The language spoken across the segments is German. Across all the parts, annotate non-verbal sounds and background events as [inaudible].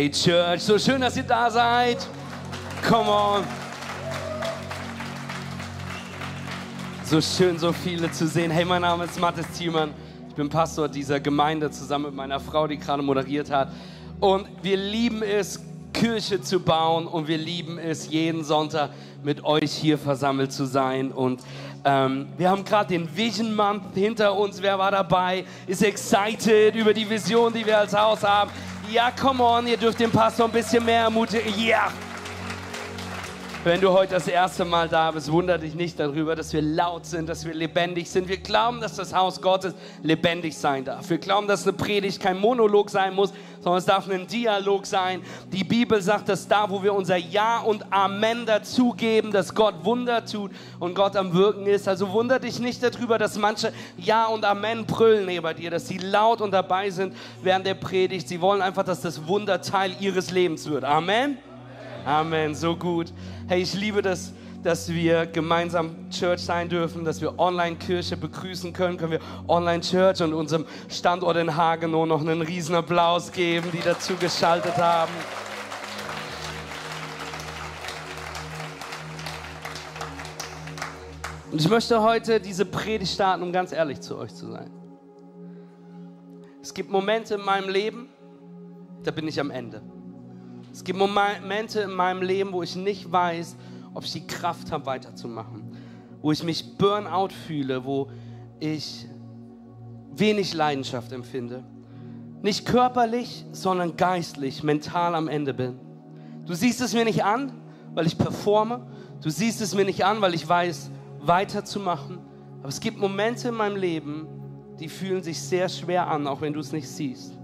Hey Church, so schön, dass ihr da seid. Come on. So schön, so viele zu sehen. Hey, mein Name ist Mathis Thielmann. Ich bin Pastor dieser Gemeinde zusammen mit meiner Frau, die gerade moderiert hat. Und wir lieben es, Kirche zu bauen und wir lieben es, jeden Sonntag mit euch hier versammelt zu sein. Und ähm, wir haben gerade den Vision Month hinter uns. Wer war dabei? Ist excited über die Vision, die wir als Haus haben? Ja, come on, ihr dürft den Pastor ein bisschen mehr ermutigen. Ja! Yeah. Wenn du heute das erste Mal da bist, wundere dich nicht darüber, dass wir laut sind, dass wir lebendig sind. Wir glauben, dass das Haus Gottes lebendig sein darf. Wir glauben, dass eine Predigt kein Monolog sein muss, sondern es darf ein Dialog sein. Die Bibel sagt, dass da, wo wir unser Ja und Amen dazugeben, dass Gott Wunder tut und Gott am Wirken ist. Also wundere dich nicht darüber, dass manche Ja und Amen brüllen neben dir, dass sie laut und dabei sind während der Predigt. Sie wollen einfach, dass das Wunder Teil ihres Lebens wird. Amen. Amen, so gut. Hey, ich liebe das, dass wir gemeinsam Church sein dürfen, dass wir Online-Kirche begrüßen können. Können wir Online-Church und unserem Standort in Hagenow noch einen riesen Applaus geben, die dazu geschaltet haben. Und ich möchte heute diese Predigt starten, um ganz ehrlich zu euch zu sein. Es gibt Momente in meinem Leben, da bin ich am Ende. Es gibt Momente in meinem Leben, wo ich nicht weiß, ob ich die Kraft habe, weiterzumachen. Wo ich mich Burnout fühle, wo ich wenig Leidenschaft empfinde. Nicht körperlich, sondern geistlich, mental am Ende bin. Du siehst es mir nicht an, weil ich performe. Du siehst es mir nicht an, weil ich weiß, weiterzumachen. Aber es gibt Momente in meinem Leben, die fühlen sich sehr schwer an, auch wenn du es nicht siehst.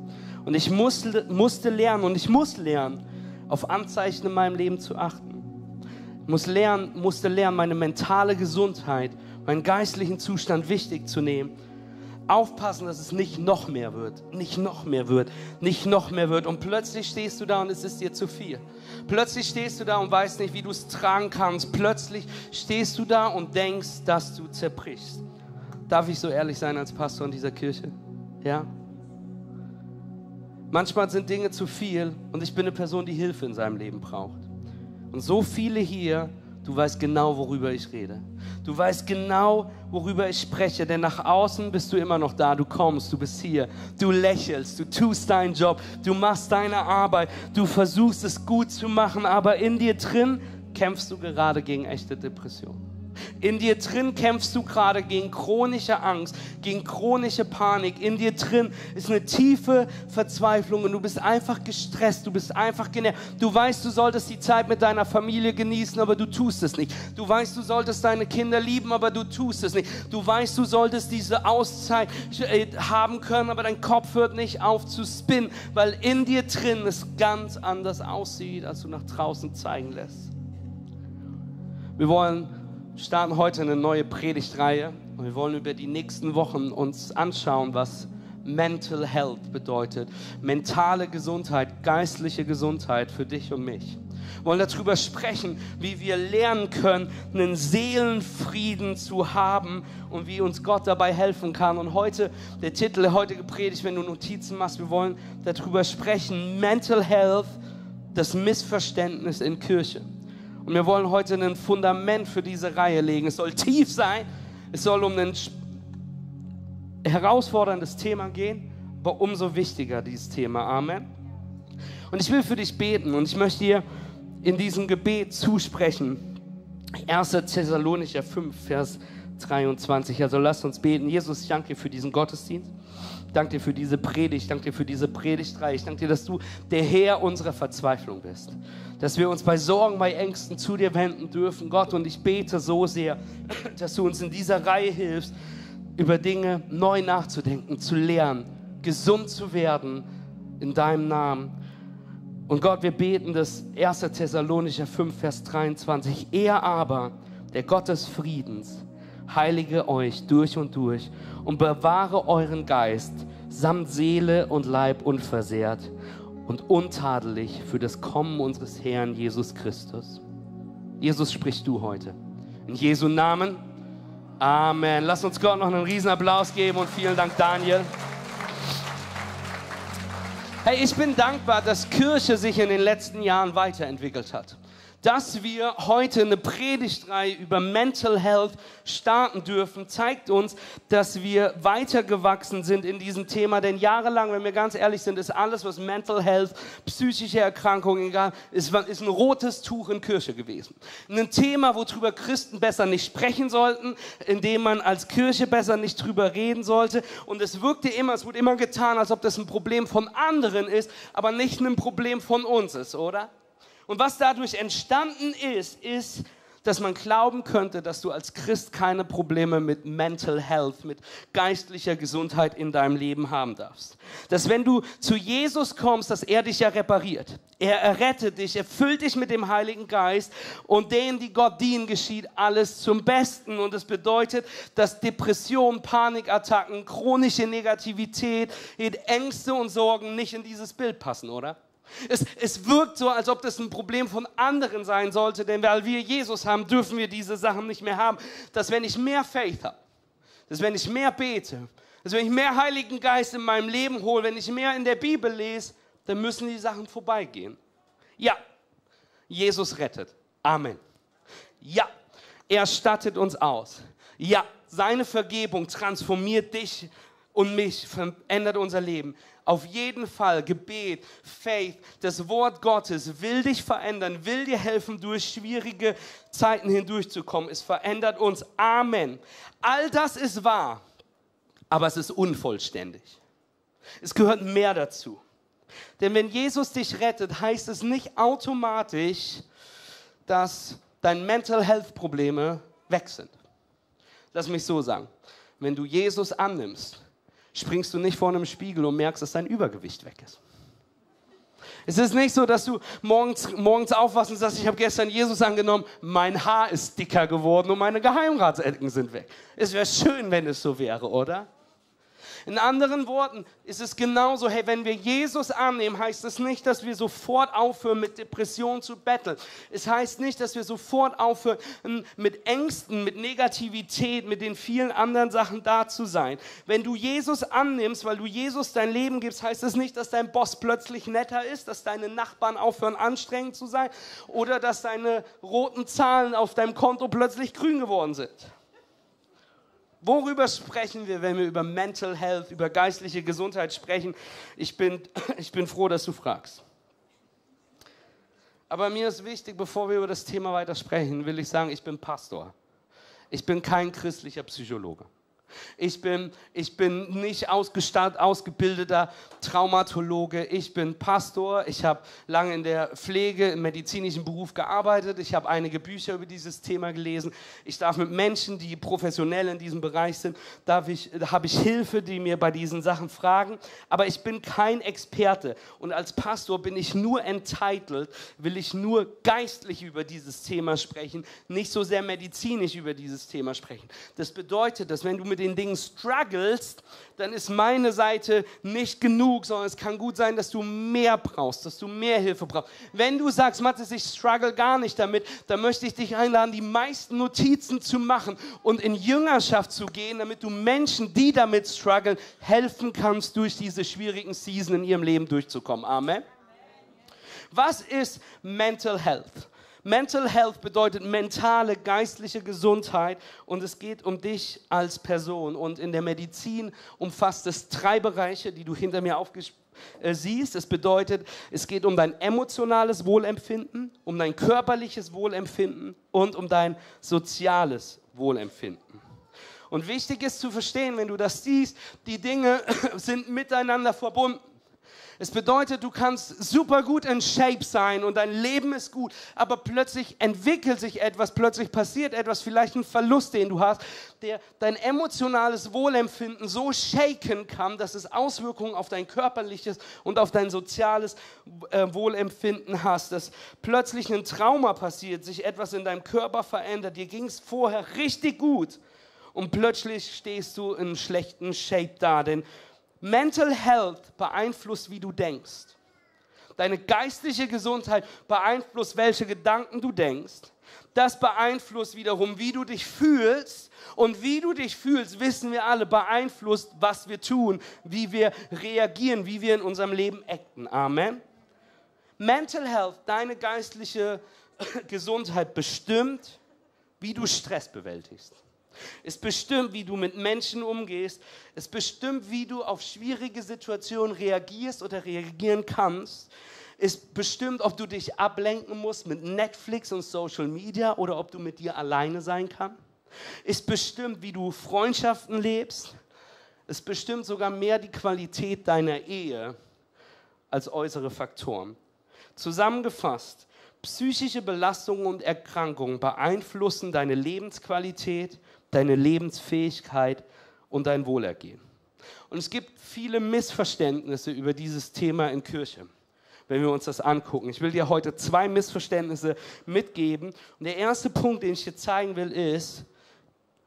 Und ich musste, musste lernen und ich muss lernen, auf Anzeichen in meinem Leben zu achten. Ich muss lernen, musste lernen, meine mentale Gesundheit, meinen geistlichen Zustand wichtig zu nehmen. Aufpassen, dass es nicht noch mehr wird, nicht noch mehr wird, nicht noch mehr wird. Und plötzlich stehst du da und es ist dir zu viel. Plötzlich stehst du da und weißt nicht, wie du es tragen kannst. Plötzlich stehst du da und denkst, dass du zerbrichst. Darf ich so ehrlich sein als Pastor in dieser Kirche? Ja? Manchmal sind Dinge zu viel und ich bin eine Person, die Hilfe in seinem Leben braucht. Und so viele hier, du weißt genau, worüber ich rede. Du weißt genau, worüber ich spreche, denn nach außen bist du immer noch da. Du kommst, du bist hier, du lächelst, du tust deinen Job, du machst deine Arbeit, du versuchst es gut zu machen, aber in dir drin kämpfst du gerade gegen echte Depressionen. In dir drin kämpfst du gerade gegen chronische Angst, gegen chronische Panik. In dir drin ist eine tiefe Verzweiflung und du bist einfach gestresst, du bist einfach genervt. Du weißt, du solltest die Zeit mit deiner Familie genießen, aber du tust es nicht. Du weißt, du solltest deine Kinder lieben, aber du tust es nicht. Du weißt, du solltest diese Auszeit äh, haben können, aber dein Kopf hört nicht auf zu spinnen, weil in dir drin es ganz anders aussieht, als du nach draußen zeigen lässt. Wir wollen starten heute eine neue Predigtreihe und wir wollen über die nächsten Wochen uns anschauen, was Mental Health bedeutet. Mentale Gesundheit, geistliche Gesundheit für dich und mich. Wir wollen darüber sprechen, wie wir lernen können, einen Seelenfrieden zu haben und wie uns Gott dabei helfen kann. Und heute, der Titel der heutigen Predigt, wenn du Notizen machst, wir wollen darüber sprechen, Mental Health, das Missverständnis in Kirche. Und wir wollen heute ein Fundament für diese Reihe legen. Es soll tief sein, es soll um ein herausforderndes Thema gehen, aber umso wichtiger dieses Thema. Amen. Und ich will für dich beten und ich möchte dir in diesem Gebet zusprechen. 1. Thessalonicher 5, Vers 23. Also lass uns beten. Jesus, ich danke dir für diesen Gottesdienst. Danke dir für diese Predigt. Ich danke dir für diese Predigtreihe. Ich danke dir, dass du der Herr unserer Verzweiflung bist dass wir uns bei Sorgen, bei Ängsten zu dir wenden dürfen. Gott, und ich bete so sehr, dass du uns in dieser Reihe hilfst, über Dinge neu nachzudenken, zu lernen, gesund zu werden in deinem Namen. Und Gott, wir beten das 1. Thessalonicher 5, Vers 23. Er aber, der Gott des Friedens, heilige euch durch und durch und bewahre euren Geist samt Seele und Leib unversehrt und untadelig für das Kommen unseres Herrn Jesus Christus. Jesus sprichst du heute. In Jesu Namen. Amen. Lass uns Gott noch einen riesen Applaus geben und vielen Dank, Daniel. Hey, ich bin dankbar, dass Kirche sich in den letzten Jahren weiterentwickelt hat dass wir heute eine Predigtreihe über Mental Health starten dürfen, zeigt uns, dass wir weitergewachsen sind in diesem Thema. Denn jahrelang, wenn wir ganz ehrlich sind, ist alles, was Mental Health, psychische Erkrankungen, egal, ist, ist ein rotes Tuch in Kirche gewesen. Ein Thema, worüber Christen besser nicht sprechen sollten, in dem man als Kirche besser nicht drüber reden sollte. Und es wirkte immer, es wurde immer getan, als ob das ein Problem von anderen ist, aber nicht ein Problem von uns ist, oder? Und was dadurch entstanden ist, ist, dass man glauben könnte, dass du als Christ keine Probleme mit Mental Health, mit geistlicher Gesundheit in deinem Leben haben darfst. Dass wenn du zu Jesus kommst, dass er dich ja repariert. Er errettet dich, er füllt dich mit dem Heiligen Geist und denen, die Gott dienen, geschieht alles zum Besten. Und es das bedeutet, dass Depression, Panikattacken, chronische Negativität, Ängste und Sorgen nicht in dieses Bild passen, oder? Es, es wirkt so, als ob das ein Problem von anderen sein sollte, denn weil wir Jesus haben, dürfen wir diese Sachen nicht mehr haben. Dass wenn ich mehr Faith habe, dass wenn ich mehr bete, dass wenn ich mehr Heiligen Geist in meinem Leben hole, wenn ich mehr in der Bibel lese, dann müssen die Sachen vorbeigehen. Ja, Jesus rettet. Amen. Ja, er stattet uns aus. Ja, seine Vergebung transformiert dich und mich, verändert unser Leben. Auf jeden Fall Gebet, Faith, das Wort Gottes will dich verändern, will dir helfen, durch schwierige Zeiten hindurchzukommen. Es verändert uns. Amen. All das ist wahr, aber es ist unvollständig. Es gehört mehr dazu. Denn wenn Jesus dich rettet, heißt es nicht automatisch, dass deine Mental Health Probleme weg sind. Lass mich so sagen. Wenn du Jesus annimmst, springst du nicht vor einem Spiegel und merkst, dass dein Übergewicht weg ist. Es ist nicht so, dass du morgens, morgens aufwachst und sagst, ich habe gestern Jesus angenommen, mein Haar ist dicker geworden und meine Geheimratsecken sind weg. Es wäre schön, wenn es so wäre, oder? In anderen Worten ist es genauso, hey, wenn wir Jesus annehmen, heißt es das nicht, dass wir sofort aufhören, mit Depressionen zu betteln. Es heißt nicht, dass wir sofort aufhören, mit Ängsten, mit Negativität, mit den vielen anderen Sachen da zu sein. Wenn du Jesus annimmst, weil du Jesus dein Leben gibst, heißt es das nicht, dass dein Boss plötzlich netter ist, dass deine Nachbarn aufhören, anstrengend zu sein oder dass deine roten Zahlen auf deinem Konto plötzlich grün geworden sind. Worüber sprechen wir, wenn wir über Mental Health, über geistliche Gesundheit sprechen? Ich bin, [clears throat] ich bin froh, dass du fragst. Aber mir ist wichtig, bevor wir über das Thema weiter sprechen, will ich sagen, ich bin Pastor. Ich bin kein christlicher Psychologe. Ich bin, ich bin nicht ausgebildeter Traumatologe. Ich bin Pastor. Ich habe lange in der Pflege, im medizinischen Beruf gearbeitet. Ich habe einige Bücher über dieses Thema gelesen. Ich darf mit Menschen, die professionell in diesem Bereich sind, darf ich, habe ich Hilfe, die mir bei diesen Sachen fragen. Aber ich bin kein Experte. Und als Pastor bin ich nur entitled, will ich nur geistlich über dieses Thema sprechen, nicht so sehr medizinisch über dieses Thema sprechen. Das bedeutet, dass wenn du mit mit den Dingen strugglest, dann ist meine Seite nicht genug, sondern es kann gut sein, dass du mehr brauchst, dass du mehr Hilfe brauchst. Wenn du sagst, Mathis, ich struggle gar nicht damit, dann möchte ich dich einladen, die meisten Notizen zu machen und in Jüngerschaft zu gehen, damit du Menschen, die damit strugglen, helfen kannst, durch diese schwierigen Season in ihrem Leben durchzukommen. Amen. Was ist Mental Health? Mental Health bedeutet mentale, geistliche Gesundheit und es geht um dich als Person. Und in der Medizin umfasst es drei Bereiche, die du hinter mir aufgeschrieben äh, siehst. Es bedeutet, es geht um dein emotionales Wohlempfinden, um dein körperliches Wohlempfinden und um dein soziales Wohlempfinden. Und wichtig ist zu verstehen, wenn du das siehst, die Dinge [clears throat] sind miteinander verbunden. Es bedeutet, du kannst super gut in Shape sein und dein Leben ist gut, aber plötzlich entwickelt sich etwas, plötzlich passiert etwas, vielleicht ein Verlust, den du hast, der dein emotionales Wohlempfinden so shaken kann, dass es Auswirkungen auf dein körperliches und auf dein soziales äh, Wohlempfinden hast, dass plötzlich ein Trauma passiert, sich etwas in deinem Körper verändert, dir ging es vorher richtig gut und plötzlich stehst du in schlechten Shape da, denn Mental Health beeinflusst, wie du denkst. Deine geistliche Gesundheit beeinflusst, welche Gedanken du denkst. Das beeinflusst wiederum, wie du dich fühlst. Und wie du dich fühlst, wissen wir alle, beeinflusst, was wir tun, wie wir reagieren, wie wir in unserem Leben acten. Amen. Mental Health, deine geistliche [coughs] Gesundheit bestimmt, wie du Stress bewältigst. Es bestimmt, wie du mit Menschen umgehst. Es bestimmt, wie du auf schwierige Situationen reagierst oder reagieren kannst. Es bestimmt, ob du dich ablenken musst mit Netflix und Social Media oder ob du mit dir alleine sein kannst. Es bestimmt, wie du Freundschaften lebst. Es bestimmt sogar mehr die Qualität deiner Ehe als äußere Faktoren. Zusammengefasst, psychische Belastungen und Erkrankungen beeinflussen deine Lebensqualität, deine Lebensfähigkeit und dein Wohlergehen. Und es gibt viele Missverständnisse über dieses Thema in Kirche, wenn wir uns das angucken. Ich will dir heute zwei Missverständnisse mitgeben. Und der erste Punkt, den ich dir zeigen will, ist,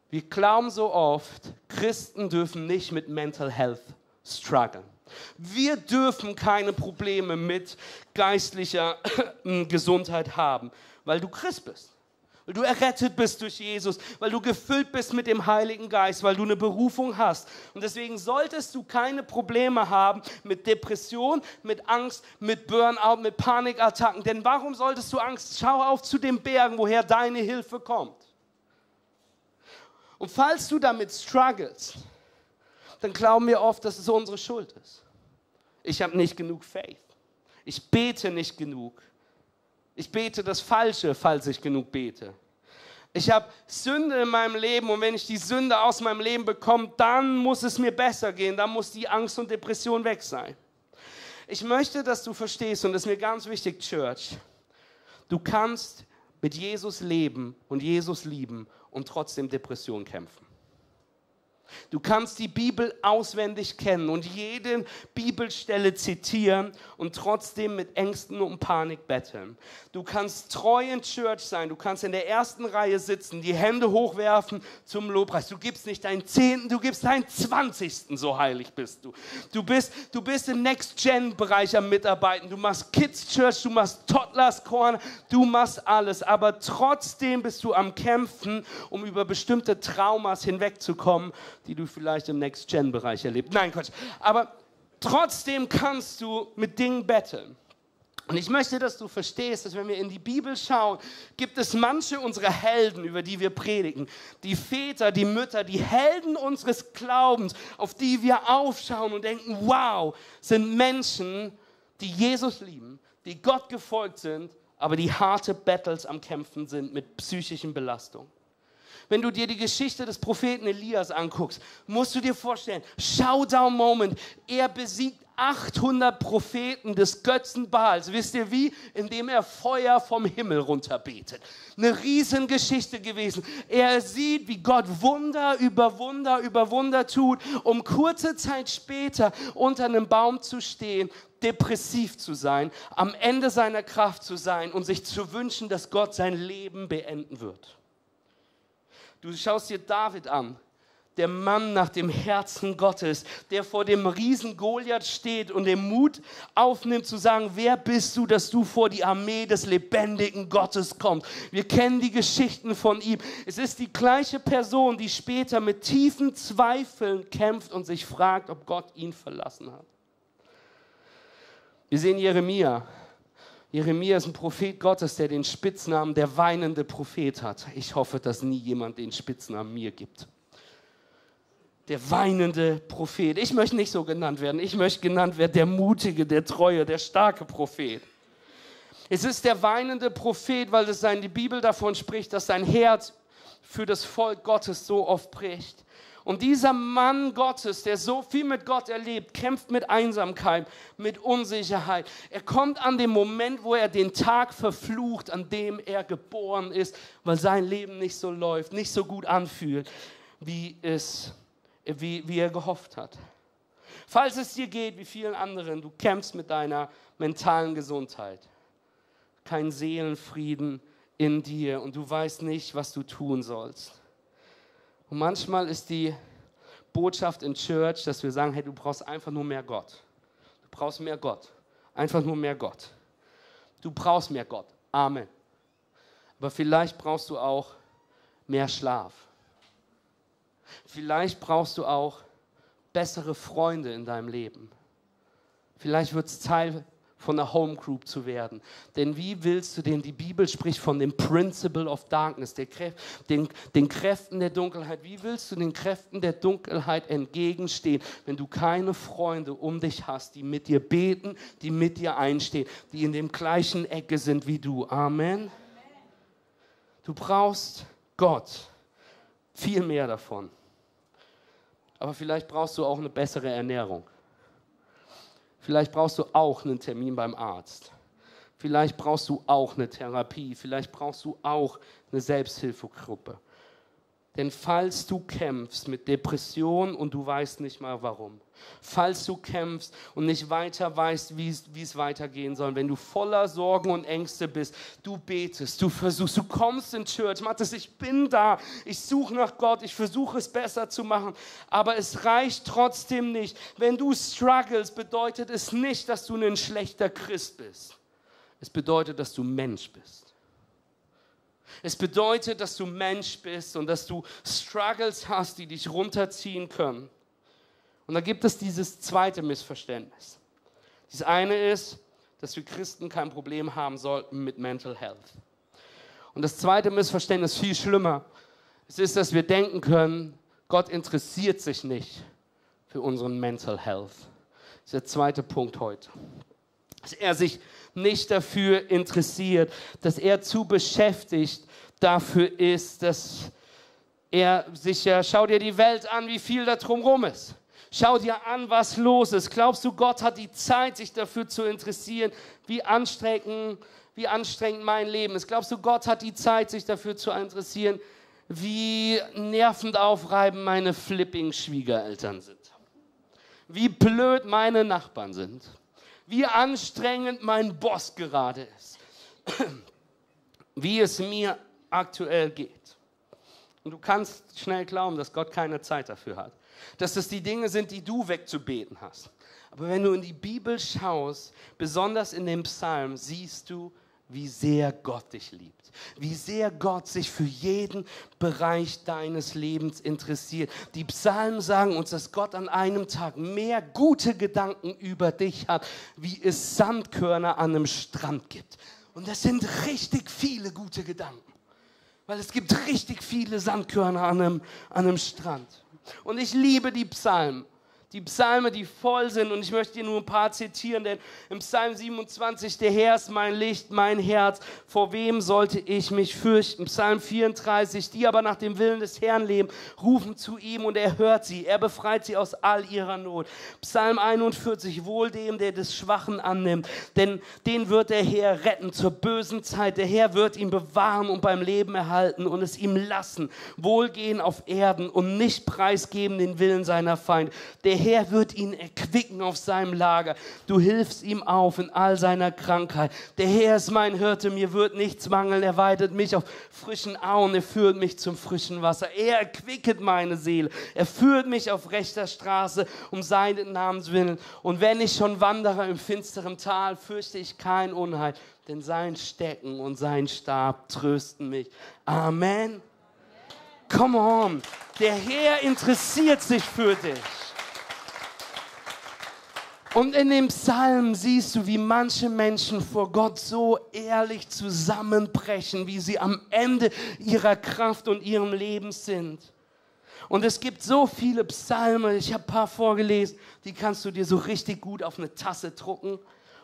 wir glauben so oft, Christen dürfen nicht mit Mental Health strugglen. Wir dürfen keine Probleme mit geistlicher [clears throat] Gesundheit haben, weil du Christ bist weil du errettet bist durch Jesus, weil du gefüllt bist mit dem Heiligen Geist, weil du eine Berufung hast. Und deswegen solltest du keine Probleme haben mit Depression, mit Angst, mit Burnout, mit Panikattacken. Denn warum solltest du Angst? Schau auf zu den Bergen, woher deine Hilfe kommt. Und falls du damit struggles, dann glauben wir oft, dass es unsere Schuld ist. Ich habe nicht genug Faith. Ich bete nicht genug. Ich bete das Falsche, falls ich genug bete. Ich habe Sünde in meinem Leben und wenn ich die Sünde aus meinem Leben bekomme, dann muss es mir besser gehen, dann muss die Angst und Depression weg sein. Ich möchte, dass du verstehst, und das ist mir ganz wichtig, Church, du kannst mit Jesus leben und Jesus lieben und trotzdem Depression kämpfen. Du kannst die Bibel auswendig kennen und jede Bibelstelle zitieren und trotzdem mit Ängsten und Panik betteln. Du kannst treu in Church sein, du kannst in der ersten Reihe sitzen, die Hände hochwerfen zum Lobpreis. Du gibst nicht deinen Zehnten, du gibst deinen Zwanzigsten, so heilig bist du. Du bist, du bist im Next-Gen-Bereich am Mitarbeiten, du machst Kids Church, du machst Toddlers Corner, du machst alles, aber trotzdem bist du am Kämpfen, um über bestimmte Traumas hinwegzukommen die du vielleicht im Next-Gen-Bereich erlebst. Nein, Quatsch. Aber trotzdem kannst du mit Dingen betteln. Und ich möchte, dass du verstehst, dass wenn wir in die Bibel schauen, gibt es manche unserer Helden, über die wir predigen. Die Väter, die Mütter, die Helden unseres Glaubens, auf die wir aufschauen und denken, wow, sind Menschen, die Jesus lieben, die Gott gefolgt sind, aber die harte Battles am Kämpfen sind mit psychischen Belastungen. Wenn du dir die Geschichte des Propheten Elias anguckst, musst du dir vorstellen, Showdown-Moment, er besiegt 800 Propheten des Götzen Baals. Wisst ihr wie? Indem er Feuer vom Himmel runterbetet. Eine Riesengeschichte gewesen. Er sieht, wie Gott Wunder über Wunder über Wunder tut, um kurze Zeit später unter einem Baum zu stehen, depressiv zu sein, am Ende seiner Kraft zu sein und sich zu wünschen, dass Gott sein Leben beenden wird. Du schaust dir David an, der Mann nach dem Herzen Gottes, der vor dem Riesen Goliath steht und den Mut aufnimmt zu sagen, wer bist du, dass du vor die Armee des lebendigen Gottes kommst. Wir kennen die Geschichten von ihm. Es ist die gleiche Person, die später mit tiefen Zweifeln kämpft und sich fragt, ob Gott ihn verlassen hat. Wir sehen Jeremia, Jeremia ist ein Prophet Gottes, der den Spitznamen der weinende Prophet hat. Ich hoffe, dass nie jemand den Spitznamen mir gibt. Der weinende Prophet. Ich möchte nicht so genannt werden. Ich möchte genannt werden der mutige, der treue, der starke Prophet. Es ist der weinende Prophet, weil es die Bibel davon spricht, dass sein Herz für das Volk Gottes so oft bricht. Und dieser Mann Gottes, der so viel mit Gott erlebt, kämpft mit Einsamkeit, mit Unsicherheit. Er kommt an den Moment, wo er den Tag verflucht, an dem er geboren ist, weil sein Leben nicht so läuft, nicht so gut anfühlt, wie, es, wie, wie er gehofft hat. Falls es dir geht wie vielen anderen, du kämpfst mit deiner mentalen Gesundheit. Kein Seelenfrieden in dir und du weißt nicht, was du tun sollst. Und manchmal ist die Botschaft in Church, dass wir sagen, hey, du brauchst einfach nur mehr Gott. Du brauchst mehr Gott. Einfach nur mehr Gott. Du brauchst mehr Gott. Amen. Aber vielleicht brauchst du auch mehr Schlaf. Vielleicht brauchst du auch bessere Freunde in deinem Leben. Vielleicht wird es Teil von einer Home Group zu werden. Denn wie willst du denn, die Bibel spricht von dem Principle of Darkness, Kräf den, den Kräften der Dunkelheit. Wie willst du den Kräften der Dunkelheit entgegenstehen, wenn du keine Freunde um dich hast, die mit dir beten, die mit dir einstehen, die in dem gleichen Ecke sind wie du? Amen. Du brauchst Gott. Viel mehr davon. Aber vielleicht brauchst du auch eine bessere Ernährung. Vielleicht brauchst du auch einen Termin beim Arzt. Vielleicht brauchst du auch eine Therapie. Vielleicht brauchst du auch eine Selbsthilfegruppe. Denn falls du kämpfst mit Depression und du weißt nicht mal warum, falls du kämpfst und nicht weiter weißt, wie es weitergehen soll, wenn du voller Sorgen und Ängste bist, du betest, du versuchst, du kommst in Church, Matthias, ich bin da, ich suche nach Gott, ich versuche es besser zu machen, aber es reicht trotzdem nicht. Wenn du struggles, bedeutet es nicht, dass du ein schlechter Christ bist. Es bedeutet, dass du Mensch bist. Es bedeutet, dass du Mensch bist und dass du Struggles hast, die dich runterziehen können. Und da gibt es dieses zweite Missverständnis. Das eine ist, dass wir Christen kein Problem haben sollten mit Mental Health. Und das zweite Missverständnis, viel schlimmer, es ist, dass wir denken können, Gott interessiert sich nicht für unseren Mental Health. Das ist der zweite Punkt heute. Dass er sich nicht dafür interessiert, dass er zu beschäftigt dafür ist, dass er sich ja, schau dir die Welt an, wie viel da drumherum ist. Schau dir an, was los ist. Glaubst du, Gott hat die Zeit, sich dafür zu interessieren, wie anstrengend, wie anstrengend mein Leben ist? Glaubst du, Gott hat die Zeit, sich dafür zu interessieren, wie nervend aufreibend meine flipping Schwiegereltern sind? Wie blöd meine Nachbarn sind? Wie anstrengend mein Boss gerade ist? [clears throat] Wie es mir aktuell geht. Und du kannst schnell glauben, dass Gott keine Zeit dafür hat. Dass das die Dinge sind, die du wegzubeten hast. Aber wenn du in die Bibel schaust, besonders in dem Psalm, siehst du, wie sehr Gott dich liebt, wie sehr Gott sich für jeden Bereich deines Lebens interessiert. Die Psalmen sagen uns, dass Gott an einem Tag mehr gute Gedanken über dich hat, wie es Sandkörner an einem Strand gibt. Und das sind richtig viele gute Gedanken weil es gibt richtig viele Sandkörner an einem, an einem Strand. Und ich liebe die Psalmen die Psalme, die voll sind. Und ich möchte dir nur ein paar zitieren, denn im Psalm 27, der Herr ist mein Licht, mein Herz. Vor wem sollte ich mich fürchten? Psalm 34, die aber nach dem Willen des Herrn leben, rufen zu ihm und er hört sie. Er befreit sie aus all ihrer Not. Psalm 41, wohl dem, der des Schwachen annimmt, denn den wird der Herr retten zur bösen Zeit. Der Herr wird ihn bewahren und beim Leben erhalten und es ihm lassen. Wohlgehen auf Erden und nicht preisgeben den Willen seiner Feinde. Der Herr wird ihn erquicken auf seinem Lager. Du hilfst ihm auf in all seiner Krankheit. Der Herr ist mein Hirte, mir wird nichts mangeln. Er weidet mich auf frischen Auen, er führt mich zum frischen Wasser. Er erquicket meine Seele. Er führt mich auf rechter Straße um seinen Namens willen. Und wenn ich schon wandere im finsteren Tal, fürchte ich kein Unheil, denn sein Stecken und sein Stab trösten mich. Amen. Come on. Der Herr interessiert sich für dich. Und in dem Psalm siehst du, wie manche Menschen vor Gott so ehrlich zusammenbrechen, wie sie am Ende ihrer Kraft und ihrem Leben sind. Und es gibt so viele Psalme, ich habe ein paar vorgelesen, die kannst du dir so richtig gut auf eine Tasse drucken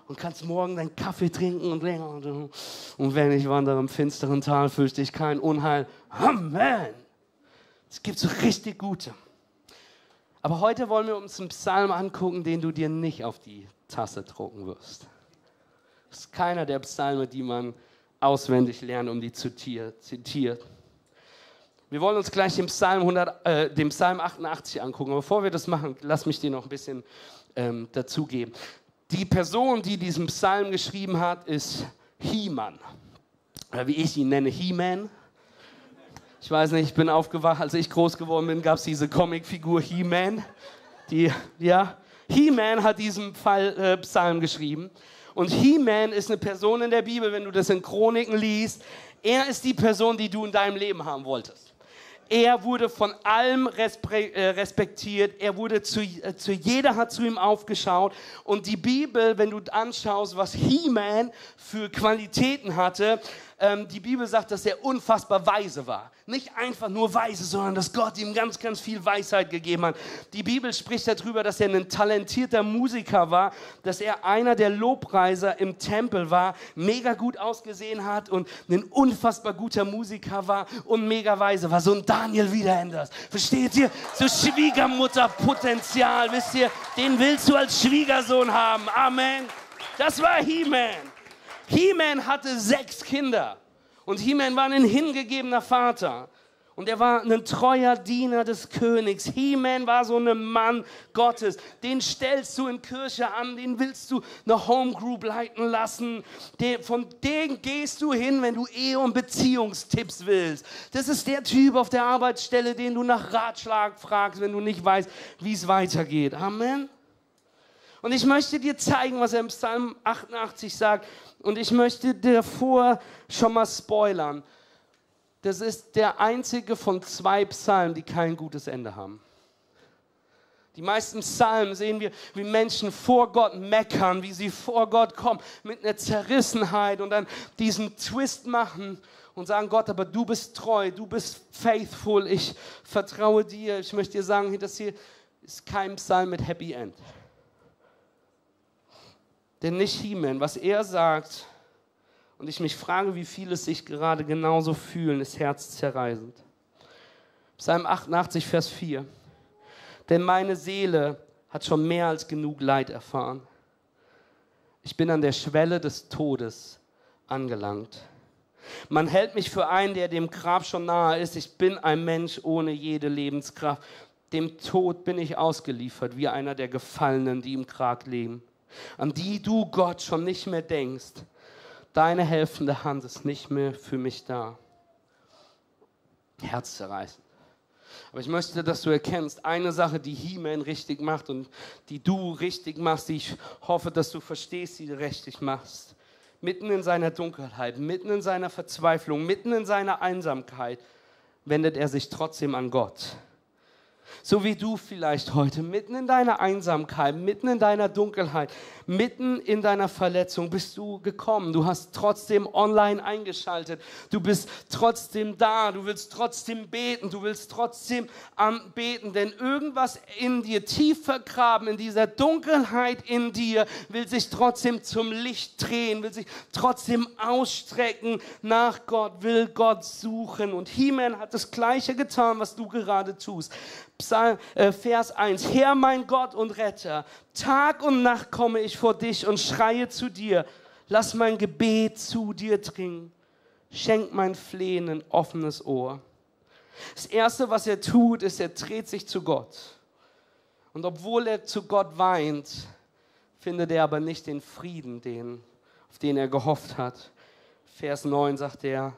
und kannst morgen deinen Kaffee trinken und und wenn ich wandere im finsteren Tal, fürchte ich kein Unheil. Amen. Es gibt so richtig gute. Aber heute wollen wir uns einen Psalm angucken, den du dir nicht auf die Tasse drucken wirst. Das ist keiner der Psalme, die man auswendig lernt, um die zu zitiert. Wir wollen uns gleich den Psalm, 100, äh, den Psalm 88 angucken. Aber bevor wir das machen, lass mich dir noch ein bisschen ähm, dazugeben. Die Person, die diesen Psalm geschrieben hat, ist He-Man. Oder wie ich ihn nenne, He-Man. Ich weiß nicht, ich bin aufgewacht, als ich groß geworden bin, gab es diese Comicfigur He-Man. Die, ja, He-Man hat diesen Fall, äh, Psalm geschrieben. Und He-Man ist eine Person in der Bibel, wenn du das in Chroniken liest. Er ist die Person, die du in deinem Leben haben wolltest. Er wurde von allem äh, respektiert. Er wurde zu, äh, zu jeder hat zu ihm aufgeschaut. Und die Bibel, wenn du anschaust, was He-Man für Qualitäten hatte, ähm, die Bibel sagt, dass er unfassbar weise war. Nicht einfach nur weise, sondern dass Gott ihm ganz, ganz viel Weisheit gegeben hat. Die Bibel spricht darüber, dass er ein talentierter Musiker war, dass er einer der Lobpreiser im Tempel war, mega gut ausgesehen hat und ein unfassbar guter Musiker war und mega weise war. So ein Daniel Wiederenders. Versteht ihr? So Schwiegermutterpotenzial, wisst ihr? Den willst du als Schwiegersohn haben. Amen. Das war He-Man. He-Man hatte sechs Kinder und He-Man war ein hingegebener Vater. Und er war ein treuer Diener des Königs. He-Man war so ein Mann Gottes. Den stellst du in Kirche an, den willst du eine Homegroup leiten lassen. von dem gehst du hin, wenn du Ehe- und Beziehungstipps willst. Das ist der Typ auf der Arbeitsstelle, den du nach Ratschlag fragst, wenn du nicht weißt, wie es weitergeht. Amen. Und ich möchte dir zeigen, was er im Psalm 88 sagt. Und ich möchte dir vor schon mal spoilern. Das ist der einzige von zwei Psalmen, die kein gutes Ende haben. Die meisten Psalmen sehen wir, wie Menschen vor Gott meckern, wie sie vor Gott kommen mit einer Zerrissenheit und dann diesen Twist machen und sagen, Gott, aber du bist treu, du bist faithful, ich vertraue dir. Ich möchte dir sagen, das hier ist kein Psalm mit Happy End. Denn nicht He-Man, was er sagt, und ich mich frage, wie viele sich gerade genauso fühlen, ist herzzerreißend. Psalm 88, Vers 4. Denn meine Seele hat schon mehr als genug Leid erfahren. Ich bin an der Schwelle des Todes angelangt. Man hält mich für einen, der dem Grab schon nahe ist. Ich bin ein Mensch ohne jede Lebenskraft. Dem Tod bin ich ausgeliefert, wie einer der Gefallenen, die im Grab leben an die du Gott schon nicht mehr denkst. Deine helfende Hand ist nicht mehr für mich da. Herzzerreißend. Aber ich möchte, dass du erkennst, eine Sache, die He-Man richtig macht und die du richtig machst, die ich hoffe, dass du verstehst, die du richtig machst. Mitten in seiner Dunkelheit, mitten in seiner Verzweiflung, mitten in seiner Einsamkeit wendet er sich trotzdem an Gott. So wie du vielleicht heute, mitten in deiner Einsamkeit, mitten in deiner Dunkelheit, mitten in deiner Verletzung bist du gekommen. Du hast trotzdem online eingeschaltet. Du bist trotzdem da. Du willst trotzdem beten. Du willst trotzdem anbeten. Denn irgendwas in dir tief vergraben, in dieser Dunkelheit in dir, will sich trotzdem zum Licht drehen, will sich trotzdem ausstrecken nach Gott, will Gott suchen. Und He-Man hat das Gleiche getan, was du gerade tust. Psalm, äh, Vers 1. Herr mein Gott und Retter, Tag und Nacht komme ich vor dich und schreie zu dir. Lass mein Gebet zu dir dringen. Schenk mein Flehen ein offenes Ohr. Das Erste, was er tut, ist, er dreht sich zu Gott. Und obwohl er zu Gott weint, findet er aber nicht den Frieden, den, auf den er gehofft hat. Vers 9 sagt er,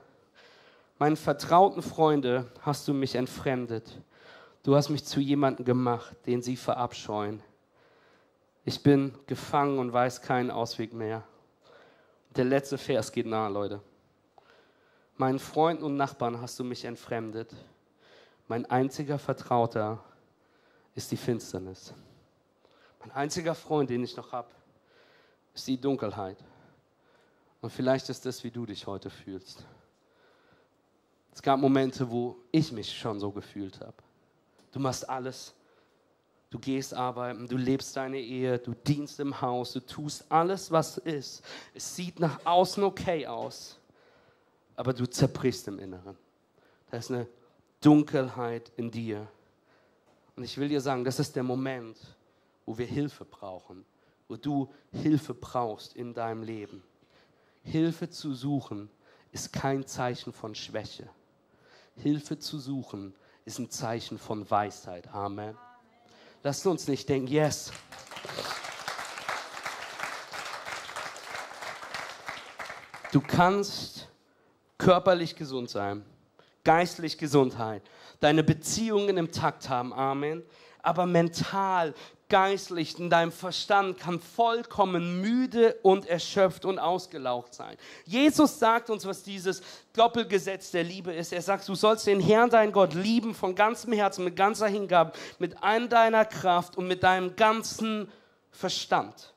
meinen vertrauten Freunde hast du mich entfremdet Du hast mich zu jemandem gemacht, den sie verabscheuen. Ich bin gefangen und weiß keinen Ausweg mehr. Der letzte Vers geht nahe, Leute. Meinen Freunden und Nachbarn hast du mich entfremdet. Mein einziger Vertrauter ist die Finsternis. Mein einziger Freund, den ich noch habe, ist die Dunkelheit. Und vielleicht ist das, wie du dich heute fühlst. Es gab Momente, wo ich mich schon so gefühlt habe. Du machst alles. Du gehst arbeiten, du lebst deine Ehe, du dienst im Haus, du tust alles, was ist. Es sieht nach außen okay aus, aber du zerbrichst im Inneren. Da ist eine Dunkelheit in dir. Und ich will dir sagen, das ist der Moment, wo wir Hilfe brauchen, wo du Hilfe brauchst in deinem Leben. Hilfe zu suchen ist kein Zeichen von Schwäche. Hilfe zu suchen ist ein Zeichen von Weisheit. Amen. Lasst uns nicht denken, yes. Du kannst körperlich gesund sein, geistlich Gesundheit, deine Beziehungen im Takt haben. Amen. Aber mental geistlich, in deinem Verstand kann vollkommen müde und erschöpft und ausgelaucht sein. Jesus sagt uns, was dieses Doppelgesetz der Liebe ist. Er sagt, du sollst den Herrn, dein Gott, lieben von ganzem Herzen, mit ganzer Hingabe, mit all deiner Kraft und mit deinem ganzen Verstand.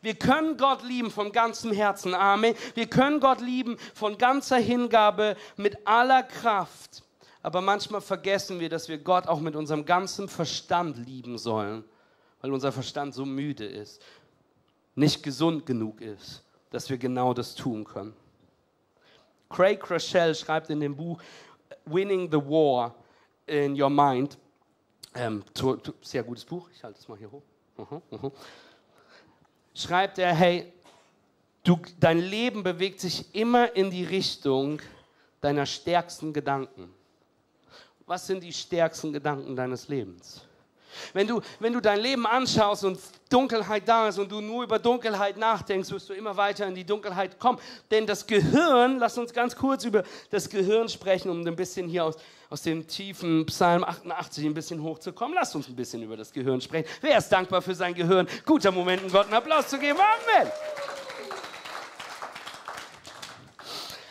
Wir können Gott lieben von ganzem Herzen. Amen. Wir können Gott lieben von ganzer Hingabe, mit aller Kraft. Aber manchmal vergessen wir, dass wir Gott auch mit unserem ganzen Verstand lieben sollen weil unser Verstand so müde ist, nicht gesund genug ist, dass wir genau das tun können. Craig Rochelle schreibt in dem Buch Winning the War in Your Mind, ähm, sehr gutes Buch, ich halte es mal hier hoch, uh -huh. schreibt er, hey, du, dein Leben bewegt sich immer in die Richtung deiner stärksten Gedanken. Was sind die stärksten Gedanken deines Lebens? Wenn du, wenn du dein Leben anschaust und Dunkelheit da ist und du nur über Dunkelheit nachdenkst, wirst du immer weiter in die Dunkelheit kommen. Denn das Gehirn, lass uns ganz kurz über das Gehirn sprechen, um ein bisschen hier aus, aus dem tiefen Psalm 88 ein bisschen hochzukommen. Lass uns ein bisschen über das Gehirn sprechen. Wer ist dankbar für sein Gehirn? Guter Moment, Gott einen Applaus zu geben. Amen.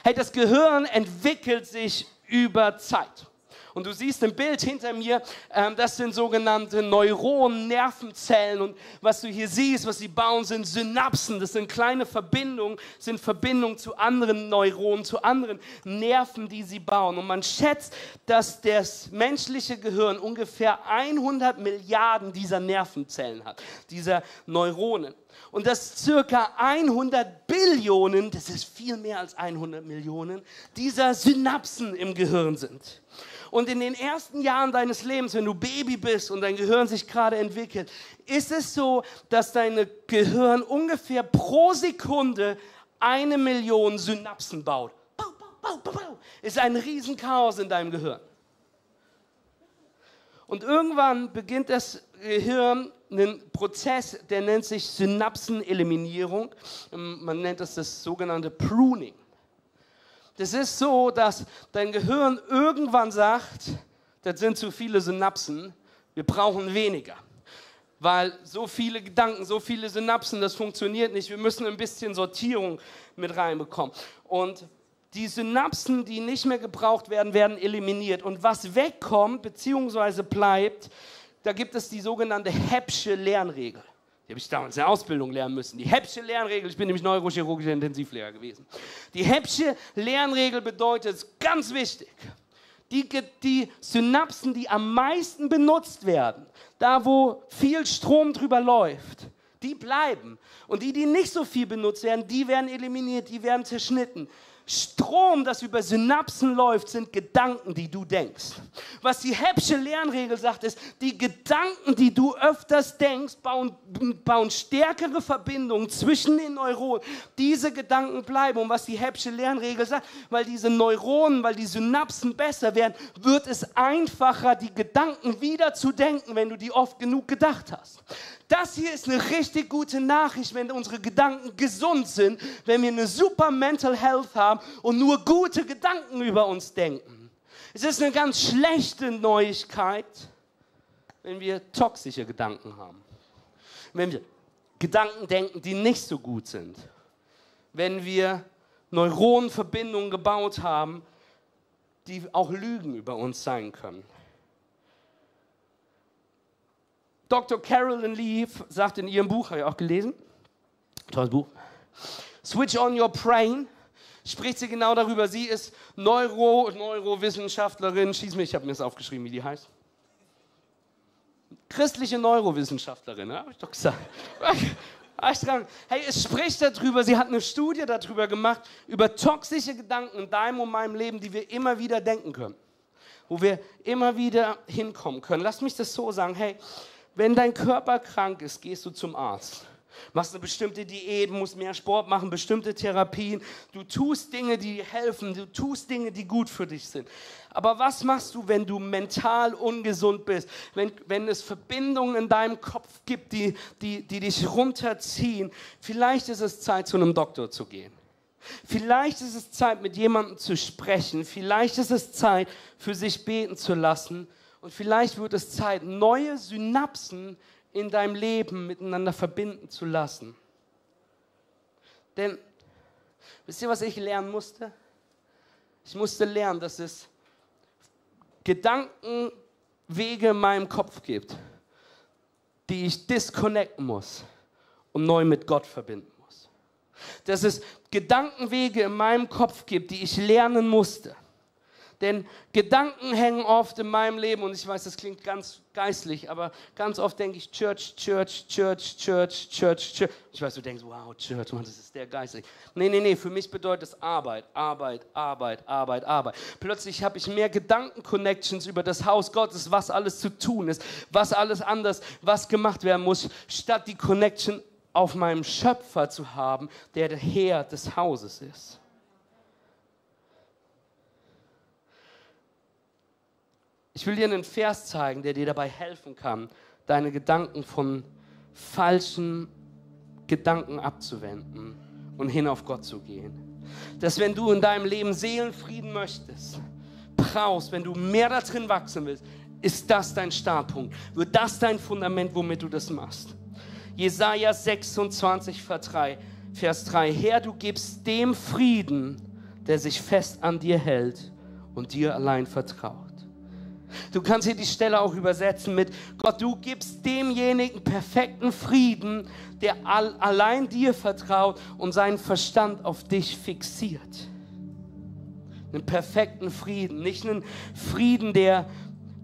Hey, das Gehirn entwickelt sich über Zeit. Und du siehst im Bild hinter mir, ähm, das sind sogenannte Neuronen, Nervenzellen. Und was du hier siehst, was sie bauen, sind Synapsen. Das sind kleine Verbindungen, sind Verbindungen zu anderen Neuronen, zu anderen Nerven, die sie bauen. Und man schätzt, dass das menschliche Gehirn ungefähr 100 Milliarden dieser Nervenzellen hat, dieser Neuronen und dass circa 100 Billionen, das ist viel mehr als 100 Millionen, dieser Synapsen im Gehirn sind. Und in den ersten Jahren deines Lebens, wenn du Baby bist und dein Gehirn sich gerade entwickelt, ist es so, dass dein Gehirn ungefähr pro Sekunde eine Million Synapsen baut. Bau, bau, bau, bau, Ist ein Riesenchaos in deinem Gehirn. Und irgendwann beginnt das Gehirn einen Prozess, der nennt sich Synapseneliminierung. Man nennt das das sogenannte Pruning. Das ist so, dass dein Gehirn irgendwann sagt, das sind zu viele Synapsen, wir brauchen weniger. Weil so viele Gedanken, so viele Synapsen, das funktioniert nicht. Wir müssen ein bisschen Sortierung mit reinbekommen. Und die Synapsen, die nicht mehr gebraucht werden, werden eliminiert. Und was wegkommt bzw. bleibt, da gibt es die sogenannte Heppsche Lernregel. Die habe ich damals in der Ausbildung lernen müssen. Die Heppsche Lernregel, ich bin nämlich neurochirurgischer Intensivlehrer gewesen. Die Heppsche Lernregel bedeutet, ganz wichtig, die, die Synapsen, die am meisten benutzt werden, da wo viel Strom drüber läuft, die bleiben. Und die, die nicht so viel benutzt werden, die werden eliminiert, die werden zerschnitten. Strom, das über Synapsen läuft, sind Gedanken, die du denkst. Was die Heppsche Lernregel sagt, ist, die Gedanken, die du öfters denkst, bauen, bauen stärkere Verbindungen zwischen den Neuronen. Diese Gedanken bleiben. Und was die Heppsche Lernregel sagt, weil diese Neuronen, weil die Synapsen besser werden, wird es einfacher, die Gedanken wieder zu denken, wenn du die oft genug gedacht hast. Das hier ist eine richtig gute Nachricht, wenn unsere Gedanken gesund sind, wenn wir eine super Mental Health haben und nur gute Gedanken über uns denken. Es ist eine ganz schlechte Neuigkeit, wenn wir toxische Gedanken haben. Wenn wir Gedanken denken, die nicht so gut sind. Wenn wir Neuronenverbindungen gebaut haben, die auch Lügen über uns sein können. Dr. Carolyn Leaf sagt in ihrem Buch, habe ich auch gelesen, tolles Buch, Switch on your brain, spricht sie genau darüber. Sie ist Neuro, Neurowissenschaftlerin, schieß mich, ich habe mir das aufgeschrieben, wie die heißt. Christliche Neurowissenschaftlerin, habe ich doch gesagt. Hey, es spricht darüber, sie hat eine Studie darüber gemacht, über toxische Gedanken in deinem und meinem Leben, die wir immer wieder denken können. Wo wir immer wieder hinkommen können. Lass mich das so sagen, hey, wenn dein Körper krank ist, gehst du zum Arzt. Machst eine bestimmte Diät, musst mehr Sport machen, bestimmte Therapien. Du tust Dinge, die helfen. Du tust Dinge, die gut für dich sind. Aber was machst du, wenn du mental ungesund bist? Wenn, wenn es Verbindungen in deinem Kopf gibt, die, die, die dich runterziehen? Vielleicht ist es Zeit, zu einem Doktor zu gehen. Vielleicht ist es Zeit, mit jemandem zu sprechen. Vielleicht ist es Zeit, für sich beten zu lassen und vielleicht wird es Zeit, neue Synapsen in deinem Leben miteinander verbinden zu lassen. Denn, wisst ihr, was ich lernen musste? Ich musste lernen, dass es Gedankenwege in meinem Kopf gibt, die ich disconnecten muss und neu mit Gott verbinden muss. Dass es Gedankenwege in meinem Kopf gibt, die ich lernen musste denn Gedanken hängen oft in meinem Leben und ich weiß, das klingt ganz geistlich, aber ganz oft denke ich Church, Church, Church, Church, Church, Church. Ich weiß, du denkst, wow, Church, Mann, das ist der geistlich. Nee, nee, nee, für mich bedeutet es Arbeit, Arbeit, Arbeit, Arbeit, Arbeit. Plötzlich habe ich mehr Gedanken-Connections über das Haus Gottes, was alles zu tun ist, was alles anders, was gemacht werden muss, statt die Connection auf meinem Schöpfer zu haben, der der Herr des Hauses ist. Ich will dir einen Vers zeigen, der dir dabei helfen kann, deine Gedanken von falschen Gedanken abzuwenden und hin auf Gott zu gehen. Dass wenn du in deinem Leben Seelenfrieden möchtest, brauchst, wenn du mehr darin wachsen willst, ist das dein Startpunkt. Wird das dein Fundament, womit du das machst. Jesaja 26, Vers 3, Vers 3. Herr, du gibst dem Frieden, der sich fest an dir hält und dir allein vertraut. Du kannst hier die Stelle auch übersetzen mit Gott, du gibst demjenigen perfekten Frieden, der all, allein dir vertraut und seinen Verstand auf dich fixiert. Einen perfekten Frieden, nicht einen Frieden, der,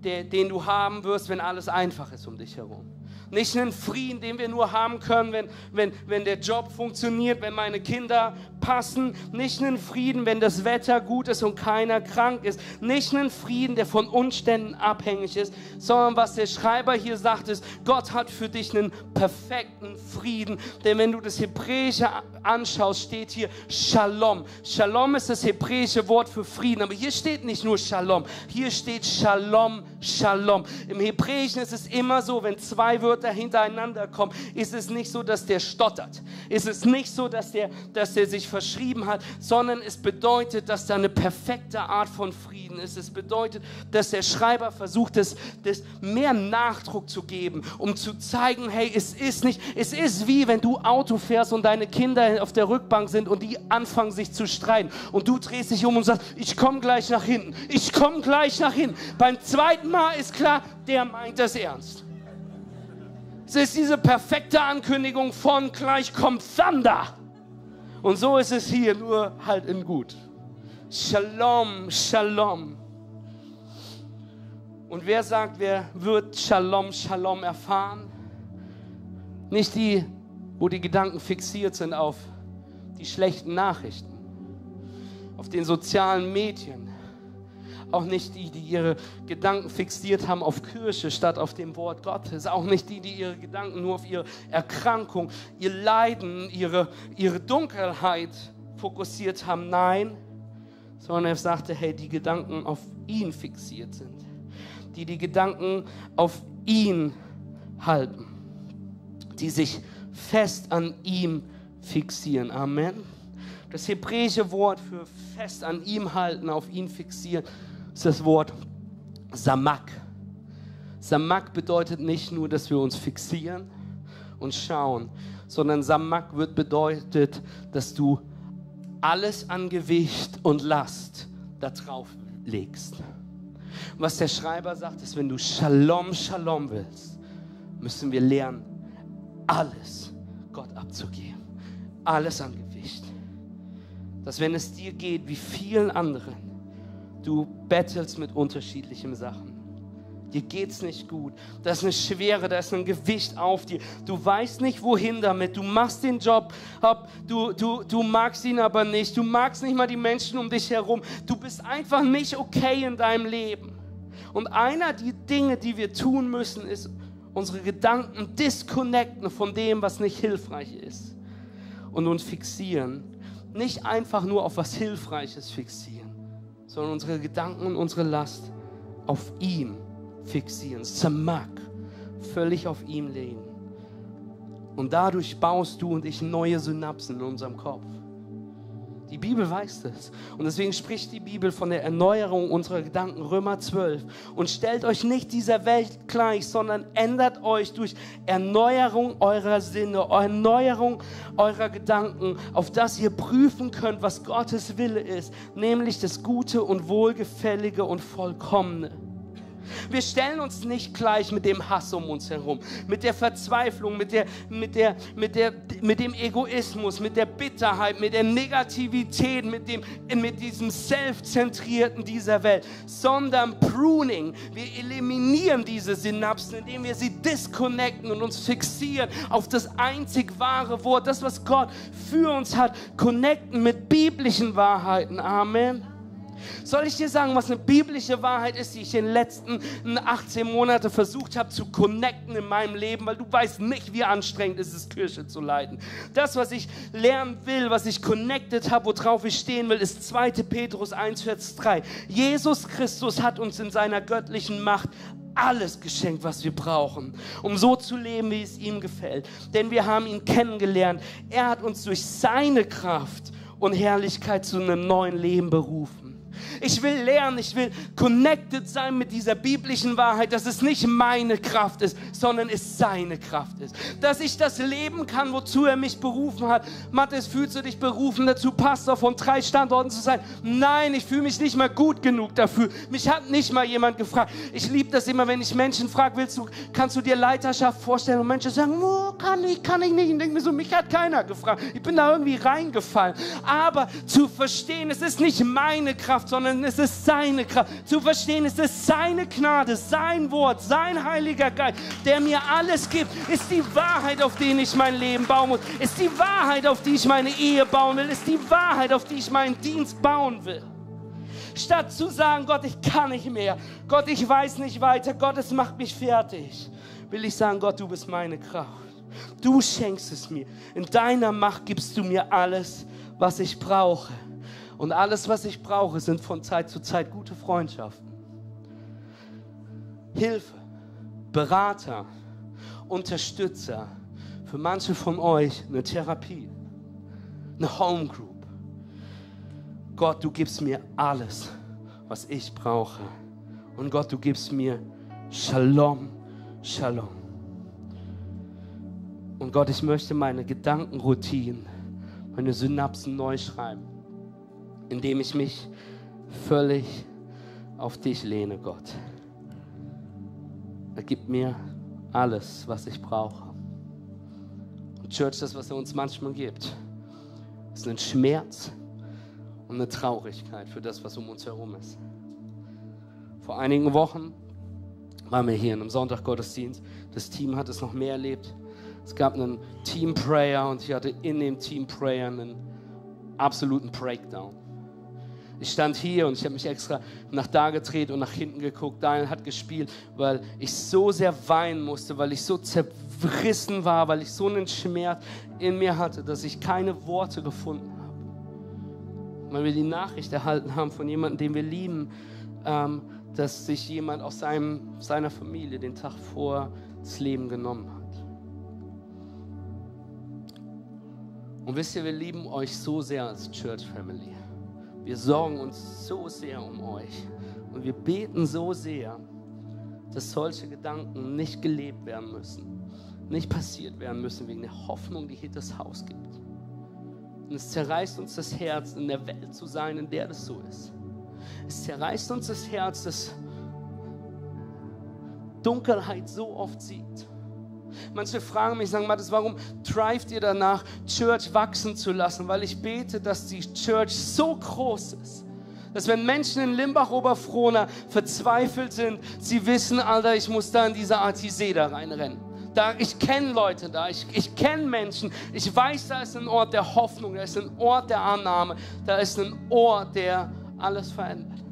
der, den du haben wirst, wenn alles einfach ist um dich herum. Nicht einen Frieden, den wir nur haben können, wenn, wenn, wenn der Job funktioniert, wenn meine Kinder passen. Nicht einen Frieden, wenn das Wetter gut ist und keiner krank ist. Nicht einen Frieden, der von Umständen abhängig ist, sondern was der Schreiber hier sagt, ist, Gott hat für dich einen perfekten Frieden. Denn wenn du das Hebräische anschaust, steht hier Shalom. Shalom ist das hebräische Wort für Frieden. Aber hier steht nicht nur Shalom, hier steht Shalom, Shalom. Im Hebräischen ist es immer so, wenn zwei Wörter Wörter hintereinander kommen, ist es nicht so, dass der stottert. Ist es nicht so, dass der, dass der sich verschrieben hat, sondern es bedeutet, dass da eine perfekte Art von Frieden ist. Es bedeutet, dass der Schreiber versucht, es, das mehr Nachdruck zu geben, um zu zeigen, hey, es ist nicht, es ist wie wenn du Auto fährst und deine Kinder auf der Rückbank sind und die anfangen sich zu streiten und du drehst dich um und sagst, ich komme gleich nach hinten, ich komme gleich nach hinten. Beim zweiten Mal ist klar, der meint das ernst. Es ist diese perfekte Ankündigung von gleich kommt Thunder. Und so ist es hier, nur halt in gut. Shalom, Shalom. Und wer sagt, wer wird Shalom, Shalom erfahren? Nicht die, wo die Gedanken fixiert sind auf die schlechten Nachrichten, auf den sozialen Medien, auch nicht die, die ihre Gedanken fixiert haben auf Kirche statt auf dem Wort Gottes, auch nicht die, die ihre Gedanken nur auf ihre Erkrankung, ihr Leiden, ihre, ihre Dunkelheit fokussiert haben. Nein, sondern er sagte, hey, die Gedanken auf ihn fixiert sind, die die Gedanken auf ihn halten, die sich fest an ihm fixieren. Amen. Das hebräische Wort für fest an ihm halten, auf ihn fixieren, ist das Wort Samak. Samak bedeutet nicht nur, dass wir uns fixieren und schauen, sondern Samak wird bedeutet, dass du alles an Gewicht und Last da drauf legst. Was der Schreiber sagt, ist, wenn du Shalom, Shalom willst, müssen wir lernen, alles Gott abzugeben. Alles an Gewicht. Dass wenn es dir geht wie vielen anderen, Du bettelst mit unterschiedlichen Sachen. Dir geht's nicht gut. Da ist eine Schwere, da ist ein Gewicht auf dir. Du weißt nicht, wohin damit. Du machst den Job, du, du, du magst ihn aber nicht. Du magst nicht mal die Menschen um dich herum. Du bist einfach nicht okay in deinem Leben. Und einer der Dinge, die wir tun müssen, ist unsere Gedanken disconnecten von dem, was nicht hilfreich ist. Und uns fixieren. Nicht einfach nur auf was Hilfreiches fixieren sondern unsere Gedanken und unsere Last auf ihm fixieren. Samak, völlig auf ihm lehnen. Und dadurch baust du und ich neue Synapsen in unserem Kopf. Die Bibel weiß das. Und deswegen spricht die Bibel von der Erneuerung unserer Gedanken, Römer 12. Und stellt euch nicht dieser Welt gleich, sondern ändert euch durch Erneuerung eurer Sinne, Erneuerung eurer Gedanken, auf das ihr prüfen könnt, was Gottes Wille ist, nämlich das Gute und Wohlgefällige und Vollkommene. Wir stellen uns nicht gleich mit dem Hass um uns herum, mit der Verzweiflung, mit, der, mit, der, mit, der, mit dem Egoismus, mit der Bitterheit, mit der Negativität, mit, dem, mit diesem Selbstzentrierten dieser Welt, sondern Pruning. Wir eliminieren diese Synapsen, indem wir sie disconnecten und uns fixieren auf das einzig wahre Wort, das, was Gott für uns hat, connecten mit biblischen Wahrheiten. Amen. Soll ich dir sagen, was eine biblische Wahrheit ist, die ich in den letzten 18 Monaten versucht habe zu connecten in meinem Leben, weil du weißt nicht, wie anstrengend es ist, Kirche zu leiten. Das, was ich lernen will, was ich connected habe, worauf ich stehen will, ist 2. Petrus 1, Vers 3. Jesus Christus hat uns in seiner göttlichen Macht alles geschenkt, was wir brauchen, um so zu leben, wie es ihm gefällt. Denn wir haben ihn kennengelernt. Er hat uns durch seine Kraft und Herrlichkeit zu einem neuen Leben berufen. Ich will lernen, ich will connected sein mit dieser biblischen Wahrheit, dass es nicht meine Kraft ist, sondern es seine Kraft ist. Dass ich das leben kann, wozu er mich berufen hat. Matthias, fühlst du dich berufen dazu, Pastor von drei Standorten zu sein? Nein, ich fühle mich nicht mal gut genug dafür. Mich hat nicht mal jemand gefragt. Ich liebe das immer, wenn ich Menschen frage, willst du, kannst du dir Leiterschaft vorstellen? Und Menschen sagen, oh, kann ich, kann ich nicht. Ich denke mir so, mich hat keiner gefragt. Ich bin da irgendwie reingefallen. Aber zu verstehen, es ist nicht meine Kraft, sondern es ist seine Kraft. Zu verstehen, es ist seine Gnade, sein Wort, sein Heiliger Geist, der mir alles gibt. Ist die Wahrheit, auf die ich mein Leben bauen muss. Ist die Wahrheit, auf die ich meine Ehe bauen will. Ist die Wahrheit, auf die ich meinen Dienst bauen will. Statt zu sagen, Gott, ich kann nicht mehr. Gott, ich weiß nicht weiter. Gott, es macht mich fertig. Will ich sagen, Gott, du bist meine Kraft. Du schenkst es mir. In deiner Macht gibst du mir alles, was ich brauche. Und alles, was ich brauche, sind von Zeit zu Zeit gute Freundschaften. Hilfe, Berater, Unterstützer. Für manche von euch eine Therapie, eine Home Group. Gott, du gibst mir alles, was ich brauche. Und Gott, du gibst mir Shalom, Shalom. Und Gott, ich möchte meine Gedankenroutinen, meine Synapsen neu schreiben indem ich mich völlig auf dich lehne, Gott. Er gibt mir alles, was ich brauche. Und Church, das, was er uns manchmal gibt, ist ein Schmerz und eine Traurigkeit für das, was um uns herum ist. Vor einigen Wochen waren wir hier in einem Sonntaggottesdienst. Das Team hat es noch mehr erlebt. Es gab einen Team Prayer und ich hatte in dem Team Prayer einen absoluten Breakdown. Ich stand hier und ich habe mich extra nach da gedreht und nach hinten geguckt. Daniel hat gespielt, weil ich so sehr weinen musste, weil ich so zerrissen war, weil ich so einen Schmerz in mir hatte, dass ich keine Worte gefunden habe. Weil wir die Nachricht erhalten haben von jemandem, den wir lieben, ähm, dass sich jemand aus seinem, seiner Familie den Tag vor das Leben genommen hat. Und wisst ihr, wir lieben euch so sehr als Church Family. Wir sorgen uns so sehr um euch und wir beten so sehr, dass solche Gedanken nicht gelebt werden müssen, nicht passiert werden müssen wegen der Hoffnung, die hier das Haus gibt. Und es zerreißt uns das Herz, in der Welt zu sein, in der das so ist. Es zerreißt uns das Herz, dass Dunkelheit so oft sieht Manche fragen mich, sagen, Matthias, warum treibt ihr danach, Church wachsen zu lassen? Weil ich bete, dass die Church so groß ist, dass wenn Menschen in Limbach-Oberfrohna verzweifelt sind, sie wissen, Alter, ich muss da in diese ATC da reinrennen. Da, ich kenne Leute da, ich, ich kenne Menschen, ich weiß, da ist ein Ort der Hoffnung, da ist ein Ort der Annahme, da ist ein Ort, der alles verändert.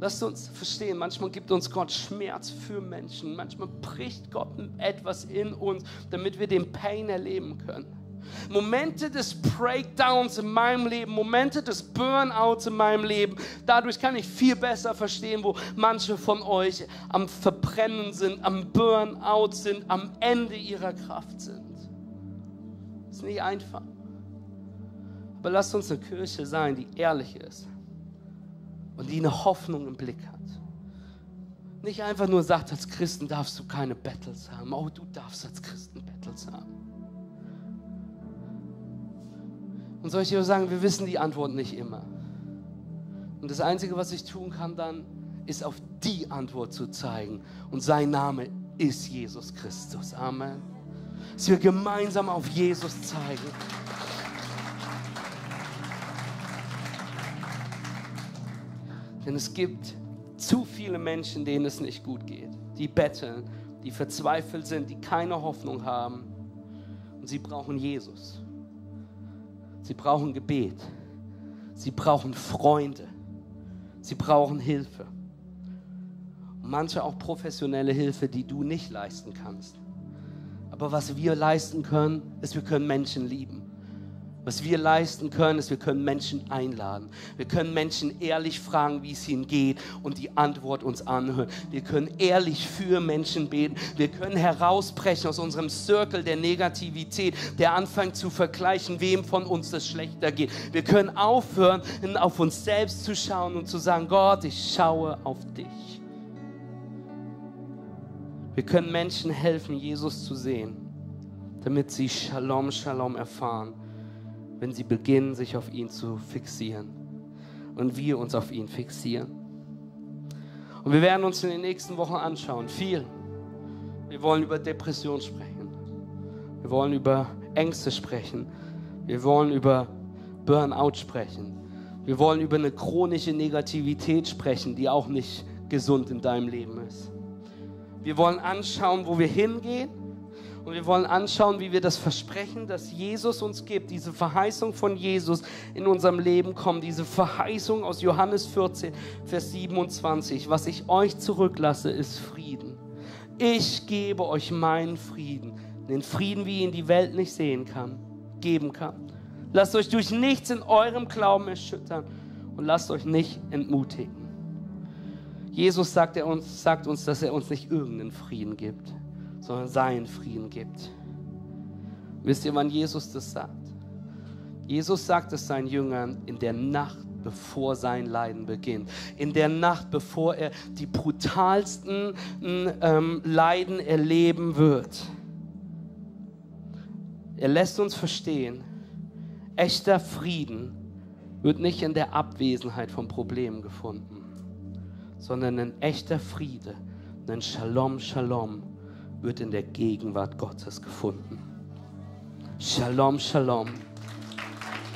Lasst uns verstehen, manchmal gibt uns Gott Schmerz für Menschen, manchmal bricht Gott etwas in uns, damit wir den Pain erleben können. Momente des Breakdowns in meinem Leben, Momente des Burnouts in meinem Leben. Dadurch kann ich viel besser verstehen, wo manche von euch am Verbrennen sind, am Burnout sind, am Ende ihrer Kraft sind. Ist nicht einfach. Aber lasst uns eine Kirche sein, die ehrlich ist und die eine Hoffnung im Blick hat. Nicht einfach nur sagt, als Christen darfst du keine Battles haben. Oh, du darfst als Christen Battles haben. Und soll ich dir sagen, wir wissen die Antwort nicht immer. Und das Einzige, was ich tun kann dann, ist auf die Antwort zu zeigen. Und sein Name ist Jesus Christus. Amen. Dass wir gemeinsam auf Jesus zeigen. Denn es gibt zu viele Menschen, denen es nicht gut geht, die betteln, die verzweifelt sind, die keine Hoffnung haben. Und sie brauchen Jesus. Sie brauchen Gebet. Sie brauchen Freunde. Sie brauchen Hilfe. Und manche auch professionelle Hilfe, die du nicht leisten kannst. Aber was wir leisten können, ist, wir können Menschen lieben. Was wir leisten können, ist, wir können Menschen einladen. Wir können Menschen ehrlich fragen, wie es ihnen geht und die Antwort uns anhören. Wir können ehrlich für Menschen beten. Wir können herausbrechen aus unserem Circle der Negativität, der anfängt zu vergleichen, wem von uns das schlechter geht. Wir können aufhören, auf uns selbst zu schauen und zu sagen, Gott, ich schaue auf dich. Wir können Menschen helfen, Jesus zu sehen, damit sie Shalom, Shalom erfahren wenn sie beginnen, sich auf ihn zu fixieren und wir uns auf ihn fixieren. Und wir werden uns in den nächsten Wochen anschauen, viel. Wir wollen über Depression sprechen. Wir wollen über Ängste sprechen. Wir wollen über Burnout sprechen. Wir wollen über eine chronische Negativität sprechen, die auch nicht gesund in deinem Leben ist. Wir wollen anschauen, wo wir hingehen und wir wollen anschauen, wie wir das Versprechen, das Jesus uns gibt, diese Verheißung von Jesus in unserem Leben kommen, diese Verheißung aus Johannes 14, Vers 27. Was ich euch zurücklasse, ist Frieden. Ich gebe euch meinen Frieden, den Frieden, wie ihn die Welt nicht sehen kann, geben kann. Lasst euch durch nichts in eurem Glauben erschüttern und lasst euch nicht entmutigen. Jesus sagt, er uns, sagt uns, dass er uns nicht irgendeinen Frieden gibt sondern seinen Frieden gibt. Wisst ihr, wann Jesus das sagt? Jesus sagt es seinen Jüngern in der Nacht, bevor sein Leiden beginnt. In der Nacht, bevor er die brutalsten ähm, Leiden erleben wird. Er lässt uns verstehen, echter Frieden wird nicht in der Abwesenheit von Problemen gefunden, sondern ein echter Friede, ein Shalom, Shalom wird in der Gegenwart Gottes gefunden. Shalom, Shalom.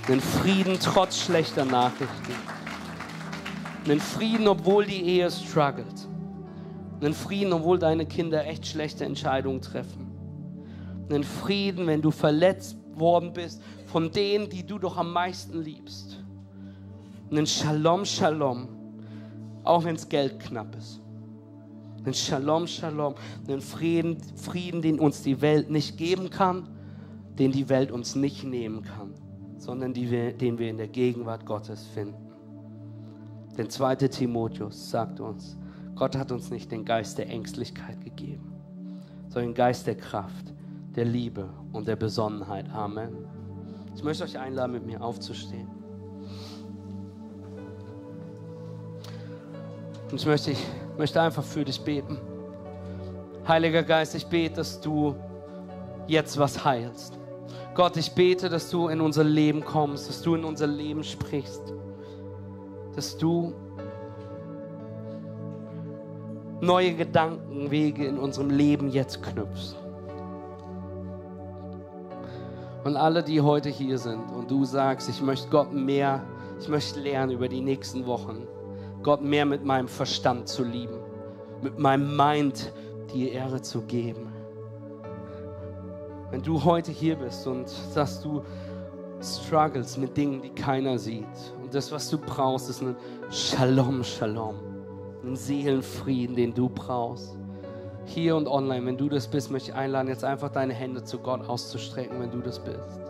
Den Frieden trotz schlechter Nachrichten. Den Frieden, obwohl die Ehe struggelt. Den Frieden, obwohl deine Kinder echt schlechte Entscheidungen treffen. Den Frieden, wenn du verletzt worden bist von denen, die du doch am meisten liebst. Einen Shalom, Shalom, auch wenn es Geld knapp ist. Den Shalom, Shalom, den Frieden, Frieden, den uns die Welt nicht geben kann, den die Welt uns nicht nehmen kann, sondern wir, den wir in der Gegenwart Gottes finden. Denn 2. Timotheus sagt uns, Gott hat uns nicht den Geist der Ängstlichkeit gegeben, sondern den Geist der Kraft, der Liebe und der Besonnenheit. Amen. Ich möchte euch einladen, mit mir aufzustehen. Und ich möchte, ich möchte einfach für dich beten. Heiliger Geist, ich bete, dass du jetzt was heilst. Gott, ich bete, dass du in unser Leben kommst, dass du in unser Leben sprichst, dass du neue Gedankenwege in unserem Leben jetzt knüpfst. Und alle, die heute hier sind und du sagst, ich möchte Gott mehr, ich möchte lernen über die nächsten Wochen, Gott mehr mit meinem Verstand zu lieben, mit meinem Mind die Ehre zu geben. Wenn du heute hier bist und sagst, du struggles mit Dingen, die keiner sieht und das, was du brauchst, ist ein Shalom, Shalom, ein Seelenfrieden, den du brauchst. Hier und online, wenn du das bist, möchte ich einladen, jetzt einfach deine Hände zu Gott auszustrecken, wenn du das bist.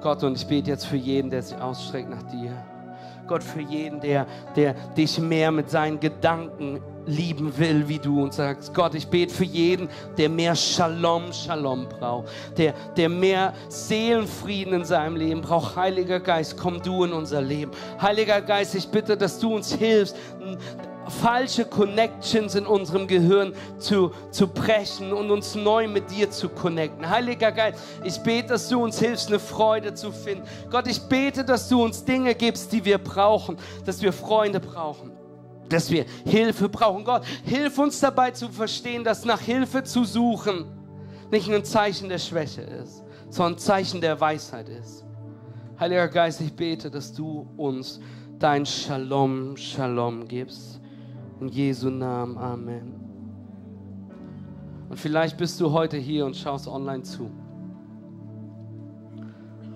Gott, und ich bete jetzt für jeden, der sich ausstreckt nach dir. Gott, für jeden, der, der dich mehr mit seinen Gedanken lieben will wie du und sagst, Gott, ich bete für jeden, der mehr Shalom, Shalom braucht, der, der mehr Seelenfrieden in seinem Leben braucht. Heiliger Geist, komm du in unser Leben. Heiliger Geist, ich bitte, dass du uns hilfst, falsche Connections in unserem Gehirn zu, zu brechen und uns neu mit dir zu connecten. Heiliger Geist, ich bete, dass du uns hilfst, eine Freude zu finden. Gott, ich bete, dass du uns Dinge gibst, die wir brauchen, dass wir Freunde brauchen dass wir Hilfe brauchen. Gott, hilf uns dabei zu verstehen, dass nach Hilfe zu suchen nicht ein Zeichen der Schwäche ist, sondern ein Zeichen der Weisheit ist. Heiliger Geist, ich bete, dass du uns dein Shalom, Shalom gibst. In Jesu Namen, Amen. Und vielleicht bist du heute hier und schaust online zu.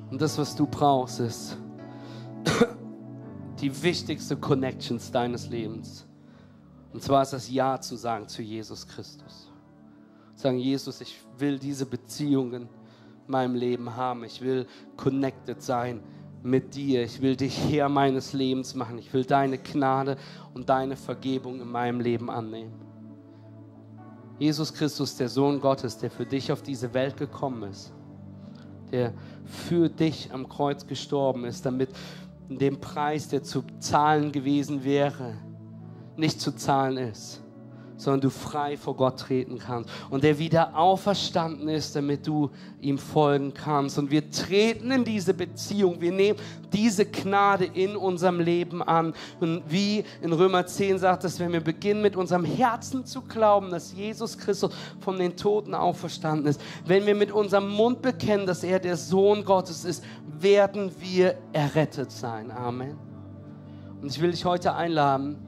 Und das, was du brauchst, ist [coughs] die wichtigste Connections deines Lebens. Und zwar ist das Ja zu sagen zu Jesus Christus. Sagen, Jesus, ich will diese Beziehungen in meinem Leben haben. Ich will connected sein mit dir. Ich will dich Herr meines Lebens machen. Ich will deine Gnade und deine Vergebung in meinem Leben annehmen. Jesus Christus, der Sohn Gottes, der für dich auf diese Welt gekommen ist, der für dich am Kreuz gestorben ist, damit dem Preis, der zu zahlen gewesen wäre, nicht zu zahlen ist sondern du frei vor Gott treten kannst. Und der wieder auferstanden ist, damit du ihm folgen kannst. Und wir treten in diese Beziehung. Wir nehmen diese Gnade in unserem Leben an. Und wie in Römer 10 sagt es, wenn wir beginnen mit unserem Herzen zu glauben, dass Jesus Christus von den Toten auferstanden ist, wenn wir mit unserem Mund bekennen, dass er der Sohn Gottes ist, werden wir errettet sein. Amen. Und ich will dich heute einladen,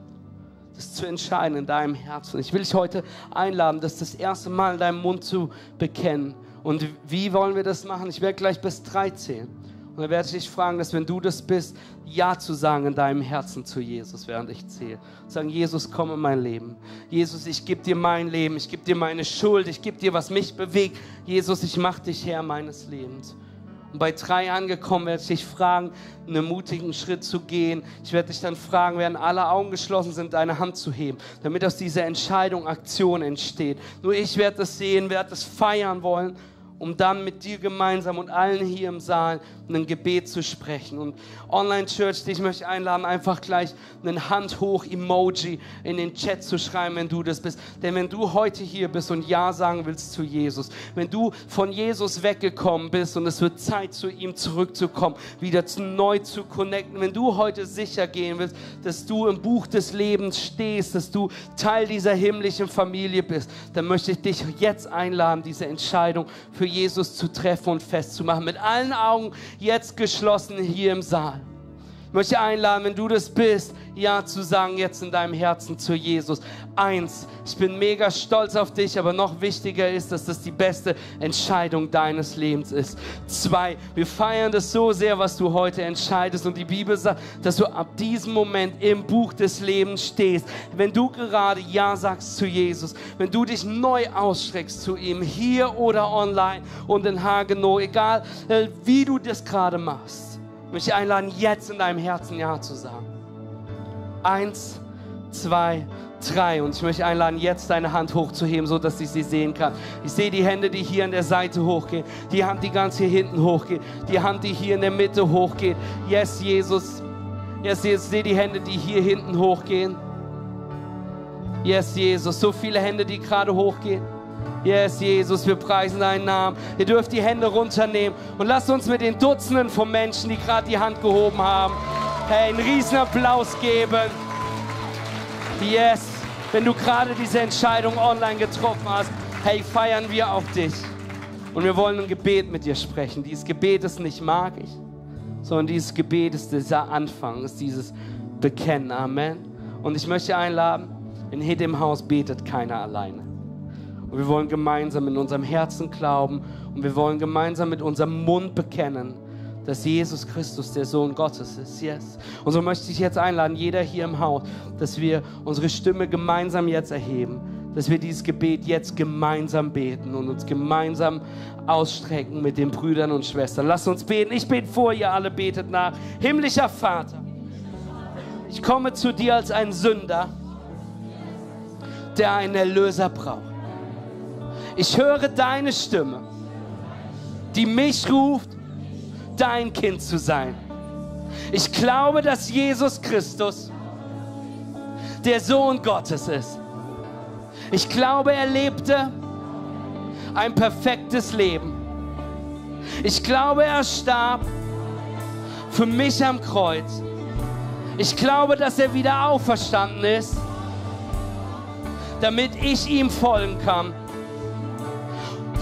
das zu entscheiden in deinem Herzen. Ich will dich heute einladen, das das erste Mal in deinem Mund zu bekennen. Und wie wollen wir das machen? Ich werde gleich bis drei zählen. Und dann werde ich dich fragen, dass wenn du das bist, Ja zu sagen in deinem Herzen zu Jesus, während ich zähle. Sagen, Jesus, komm in mein Leben. Jesus, ich gebe dir mein Leben, ich gebe dir meine Schuld, ich gebe dir, was mich bewegt. Jesus, ich mache dich Herr meines Lebens. Und bei drei angekommen werde ich dich fragen, einen mutigen Schritt zu gehen. Ich werde dich dann fragen, während alle Augen geschlossen sind, deine Hand zu heben, damit aus dieser Entscheidung Aktion entsteht. Nur ich werde das sehen, werde das feiern wollen um dann mit dir gemeinsam und allen hier im Saal ein Gebet zu sprechen. Und Online Church, dich möchte ich einladen, einfach gleich einen Hand hoch Emoji in den Chat zu schreiben, wenn du das bist. Denn wenn du heute hier bist und Ja sagen willst zu Jesus, wenn du von Jesus weggekommen bist und es wird Zeit, zu ihm zurückzukommen, wieder neu zu connecten, wenn du heute sicher gehen willst, dass du im Buch des Lebens stehst, dass du Teil dieser himmlischen Familie bist, dann möchte ich dich jetzt einladen, diese Entscheidung für Jesus zu treffen und festzumachen. Mit allen Augen jetzt geschlossen hier im Saal. Ich möchte einladen, wenn du das bist, Ja zu sagen jetzt in deinem Herzen zu Jesus. Eins, ich bin mega stolz auf dich, aber noch wichtiger ist, dass das die beste Entscheidung deines Lebens ist. Zwei, wir feiern das so sehr, was du heute entscheidest. Und die Bibel sagt, dass du ab diesem Moment im Buch des Lebens stehst. Wenn du gerade Ja sagst zu Jesus, wenn du dich neu ausstreckst zu ihm, hier oder online und in Hagenow, egal äh, wie du das gerade machst möchte einladen, jetzt in deinem Herzen Ja zu sagen. Eins, zwei, drei. Und ich möchte einladen, jetzt deine Hand hochzuheben, so dass ich sie sehen kann. Ich sehe die Hände, die hier an der Seite hochgehen. Die Hand, die ganz hier hinten hochgeht. Die Hand, die hier in der Mitte hochgeht. Yes, Jesus. Yes, Jesus. Ich sehe die Hände, die hier hinten hochgehen. Yes, Jesus. So viele Hände, die gerade hochgehen. Yes, Jesus, wir preisen deinen Namen. Ihr dürft die Hände runternehmen und lasst uns mit den Dutzenden von Menschen, die gerade die Hand gehoben haben, hey, einen riesen Applaus geben. Yes, wenn du gerade diese Entscheidung online getroffen hast, hey, feiern wir auf dich. Und wir wollen ein Gebet mit dir sprechen. Dieses Gebet ist nicht magisch, sondern dieses Gebet ist dieser Anfang, ist dieses Bekennen. Amen. Und ich möchte einladen, in jedem Haus betet keiner alleine. Und wir wollen gemeinsam in unserem Herzen glauben und wir wollen gemeinsam mit unserem Mund bekennen, dass Jesus Christus der Sohn Gottes ist. Yes. Und so möchte ich jetzt einladen, jeder hier im Haus, dass wir unsere Stimme gemeinsam jetzt erheben, dass wir dieses Gebet jetzt gemeinsam beten und uns gemeinsam ausstrecken mit den Brüdern und Schwestern. Lasst uns beten. Ich bete vor, ihr alle betet nach. Himmlischer Vater Ich komme zu dir als ein Sünder, der einen Erlöser braucht. Ich höre deine Stimme, die mich ruft, dein Kind zu sein. Ich glaube, dass Jesus Christus der Sohn Gottes ist. Ich glaube, er lebte ein perfektes Leben. Ich glaube, er starb für mich am Kreuz. Ich glaube, dass er wieder auferstanden ist, damit ich ihm folgen kann.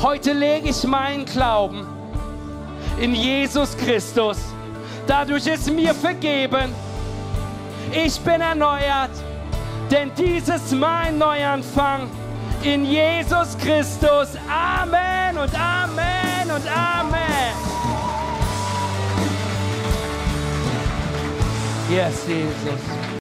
Heute lege ich meinen Glauben in Jesus Christus. Dadurch ist mir vergeben. Ich bin erneuert, denn dies ist mein Neuanfang in Jesus Christus. Amen und Amen und Amen. Yes, Jesus.